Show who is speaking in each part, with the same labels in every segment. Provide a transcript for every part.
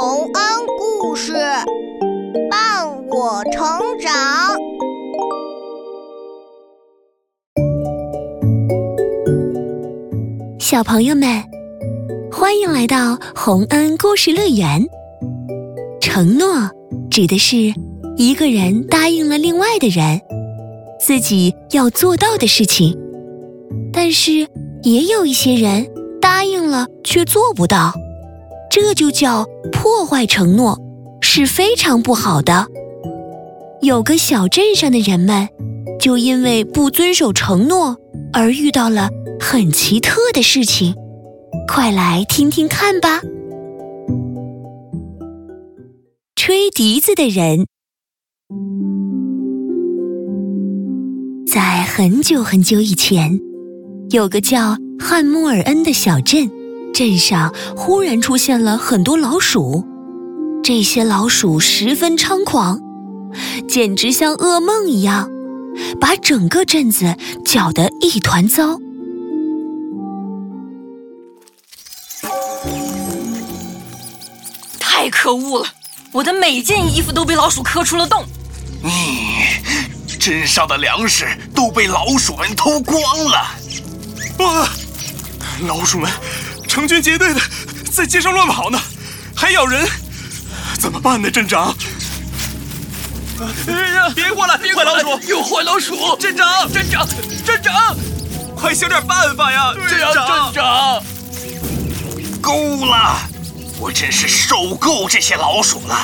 Speaker 1: 洪恩故事伴我成长。
Speaker 2: 小朋友们，欢迎来到洪恩故事乐园。承诺指的是一个人答应了另外的人自己要做到的事情，但是也有一些人答应了却做不到。这就叫破坏承诺，是非常不好的。有个小镇上的人们，就因为不遵守承诺而遇到了很奇特的事情。快来听听看吧！吹笛子的人，在很久很久以前，有个叫汉穆尔恩的小镇。镇上忽然出现了很多老鼠，这些老鼠十分猖狂，简直像噩梦一样，把整个镇子搅得一团糟。
Speaker 3: 太可恶了！我的每件衣服都被老鼠磕出了洞。
Speaker 4: 你，镇上的粮食都被老鼠们偷光了。
Speaker 5: 啊，老鼠们！成群结队的在街上乱跑呢，还咬人，怎么办呢，镇长？
Speaker 4: 哎呀，别过来！坏老鼠，
Speaker 3: 有坏老鼠！
Speaker 4: 镇长，
Speaker 3: 镇长，镇长，
Speaker 4: 快想点办法呀！
Speaker 3: 镇长，镇长，
Speaker 4: 够了！我真是受够这些老鼠了，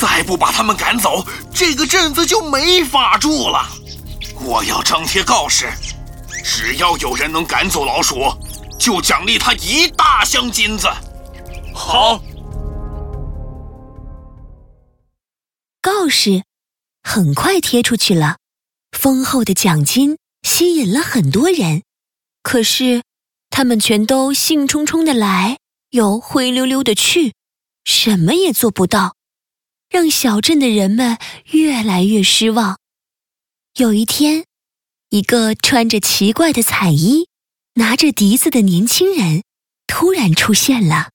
Speaker 4: 再不把他们赶走，这个镇子就没法住了。我要张贴告示，只要有人能赶走老鼠。就奖励他一大箱金子。
Speaker 5: 好。
Speaker 2: 告示很快贴出去了，丰厚的奖金吸引了很多人。可是，他们全都兴冲冲的来，又灰溜溜的去，什么也做不到，让小镇的人们越来越失望。有一天，一个穿着奇怪的彩衣。拿着笛子的年轻人突然出现了。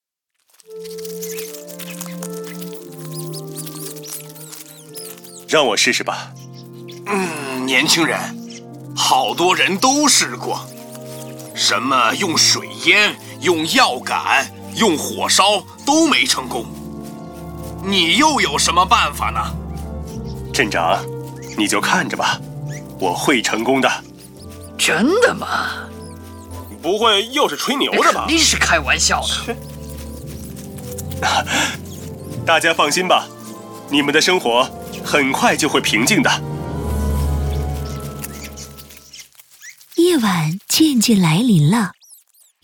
Speaker 5: 让我试试吧。
Speaker 4: 嗯，年轻人，好多人都试过，什么用水淹、用药杆、用火烧都没成功。你又有什么办法呢？
Speaker 5: 镇长，你就看着吧，我会成功的。
Speaker 3: 真的吗？
Speaker 5: 不会又是吹牛的吧？
Speaker 3: 肯定是开玩笑的。
Speaker 5: 大家放心吧，你们的生活很快就会平静的。
Speaker 2: 夜晚渐渐来临了，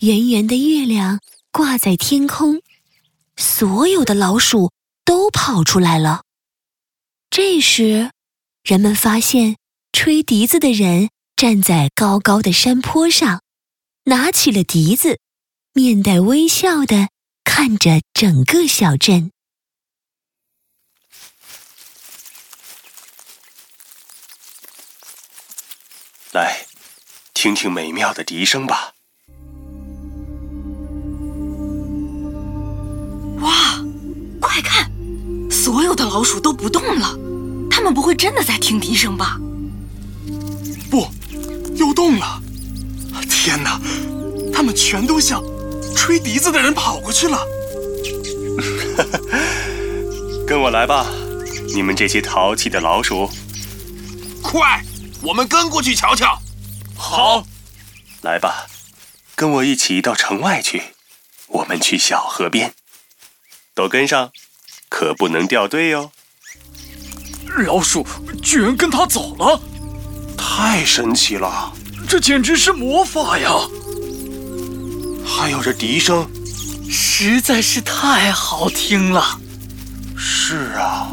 Speaker 2: 圆圆的月亮挂在天空，所有的老鼠都跑出来了。这时，人们发现吹笛子的人站在高高的山坡上。拿起了笛子，面带微笑的看着整个小镇。
Speaker 5: 来，听听美妙的笛声吧。
Speaker 3: 哇，快看，所有的老鼠都不动了，它们不会真的在听笛声吧？
Speaker 5: 不，又动了。天哪，他们全都向吹笛子的人跑过去了。跟我来吧，你们这些淘气的老鼠！
Speaker 4: 快，我们跟过去瞧瞧。
Speaker 5: 好，来吧，跟我一起到城外去。我们去小河边，都跟上，可不能掉队哟。
Speaker 6: 老鼠居然跟他走了，
Speaker 5: 太神奇了！
Speaker 6: 这简直是魔法呀！
Speaker 5: 还有这笛声，
Speaker 6: 实在是太好听了。
Speaker 5: 是啊，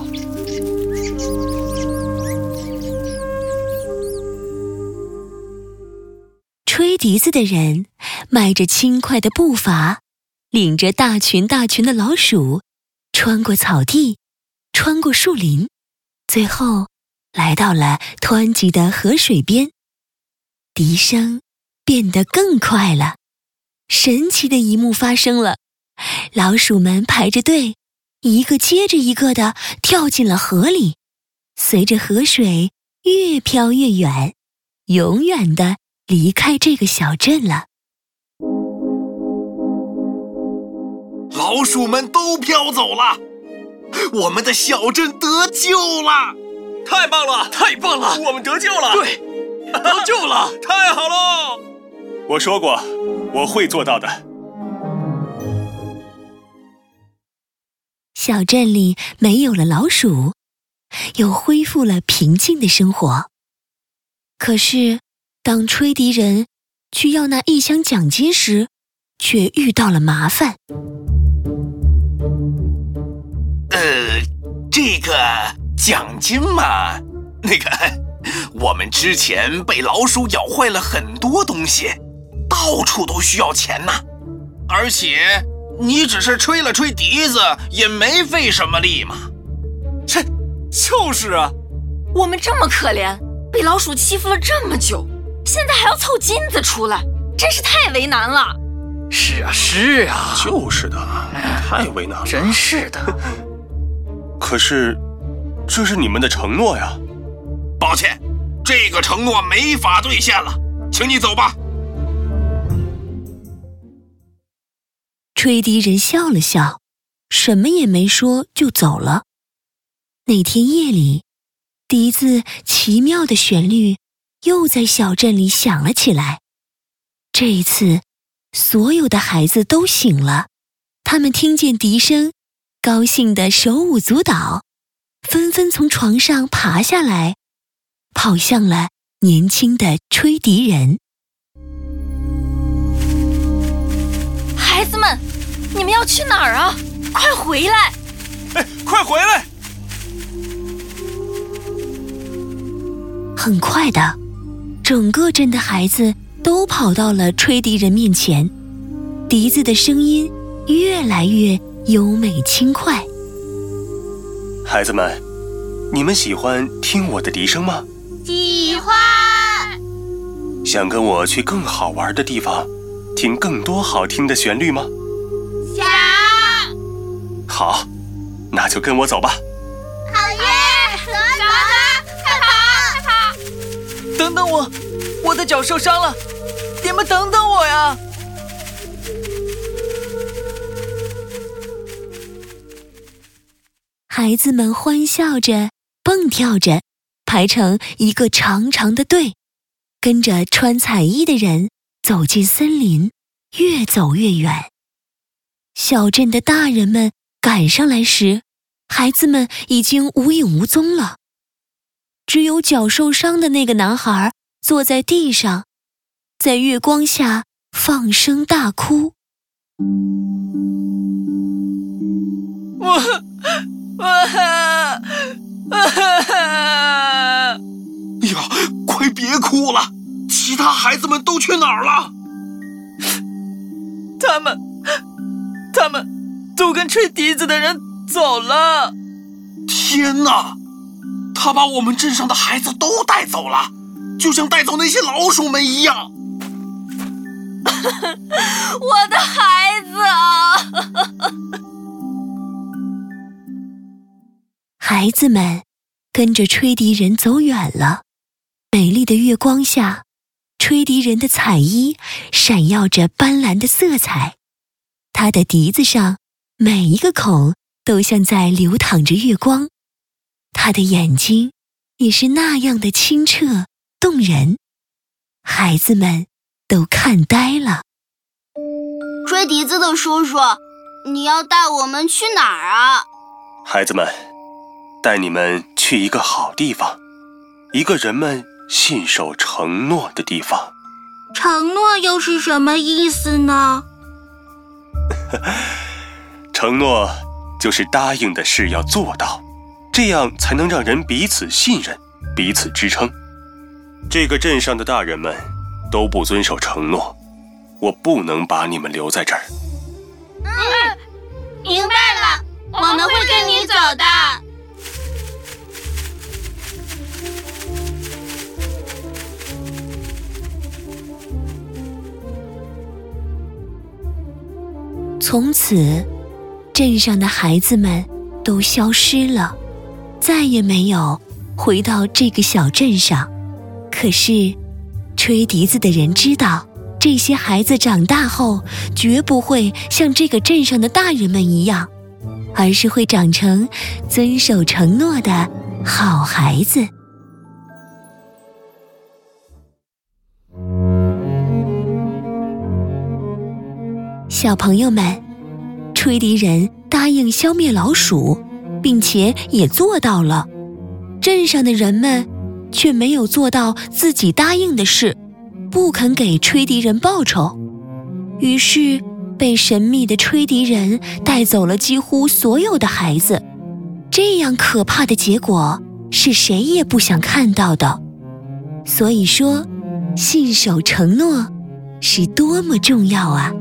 Speaker 2: 吹笛子的人迈着轻快的步伐，领着大群大群的老鼠，穿过草地，穿过树林，最后来到了湍急的河水边。笛声变得更快了，神奇的一幕发生了：老鼠们排着队一个接着一个的跳进了河里，随着河水越飘越远，永远的离开这个小镇了。
Speaker 4: 老鼠们都飘走了，我们的小镇得救了！
Speaker 5: 太棒了，
Speaker 6: 太棒了！
Speaker 5: 我们得救了，
Speaker 6: 对，得救了，
Speaker 5: 太好了！我说过，我会做到的。
Speaker 2: 小镇里没有了老鼠，又恢复了平静的生活。可是，当吹笛人去要那一箱奖金时，却遇到了麻烦。
Speaker 4: 呃，这个奖金嘛，那个我们之前被老鼠咬坏了很多东西，到处都需要钱呐。而且你只是吹了吹笛子，也没费什么力嘛。
Speaker 6: 切，就是啊，
Speaker 3: 我们这么可怜，被老鼠欺负了这么久，现在还要凑金子出来，真是太为难了。
Speaker 6: 是啊，是啊，
Speaker 5: 就是的，太为难了，
Speaker 6: 真是的。
Speaker 5: 可是，这是你们的承诺呀。
Speaker 4: 抱歉，这个承诺没法兑现了，请你走吧。
Speaker 2: 吹笛人笑了笑，什么也没说就走了。那天夜里，笛子奇妙的旋律又在小镇里响了起来。这一次，所有的孩子都醒了，他们听见笛声。高兴的手舞足蹈，纷纷从床上爬下来，跑向了年轻的吹笛人。
Speaker 3: 孩子们，你们要去哪儿啊？快回来！
Speaker 5: 哎，快回来！
Speaker 2: 很快的，整个镇的孩子都跑到了吹笛人面前，笛子的声音越来越。优美轻快，
Speaker 5: 孩子们，你们喜欢听我的笛声吗？
Speaker 1: 喜欢。
Speaker 5: 想跟我去更好玩的地方，听更多好听的旋律吗？
Speaker 1: 想。
Speaker 5: 好，那就跟我走吧。
Speaker 1: 好耶！快跑快
Speaker 6: 跑！等等我，我的脚受伤了，你们等等我呀！
Speaker 2: 孩子们欢笑着，蹦跳着，排成一个长长的队，跟着穿彩衣的人走进森林，越走越远。小镇的大人们赶上来时，孩子们已经无影无踪了。只有脚受伤的那个男孩坐在地上，在月光下放声大哭。
Speaker 6: 我。
Speaker 4: 孩子们都去哪儿了？
Speaker 6: 他们，他们都跟吹笛子的人走了。
Speaker 4: 天哪！他把我们镇上的孩子都带走了，就像带走那些老鼠们一样。
Speaker 3: 我的孩子啊！
Speaker 2: 孩子们跟着吹笛人走远了。美丽的月光下，吹笛人的彩衣闪耀着斑斓的色彩，他的笛子上每一个孔都像在流淌着月光，他的眼睛也是那样的清澈动人。孩子们都看呆了。
Speaker 1: 吹笛子的叔叔，你要带我们去哪儿啊？
Speaker 5: 孩子们。带你们去一个好地方，一个人们信守承诺的地方。
Speaker 1: 承诺又是什么意思呢？
Speaker 5: 承诺就是答应的事要做到，这样才能让人彼此信任、彼此支撑。这个镇上的大人们都不遵守承诺，我不能把你们留在这儿。
Speaker 1: 嗯，明白了，我们会跟你走的。
Speaker 2: 从此，镇上的孩子们都消失了，再也没有回到这个小镇上。可是，吹笛子的人知道，这些孩子长大后绝不会像这个镇上的大人们一样，而是会长成遵守承诺的好孩子。小朋友们，吹笛人答应消灭老鼠，并且也做到了。镇上的人们却没有做到自己答应的事，不肯给吹笛人报酬。于是，被神秘的吹笛人带走了几乎所有的孩子。这样可怕的结果是谁也不想看到的。所以说，信守承诺是多么重要啊！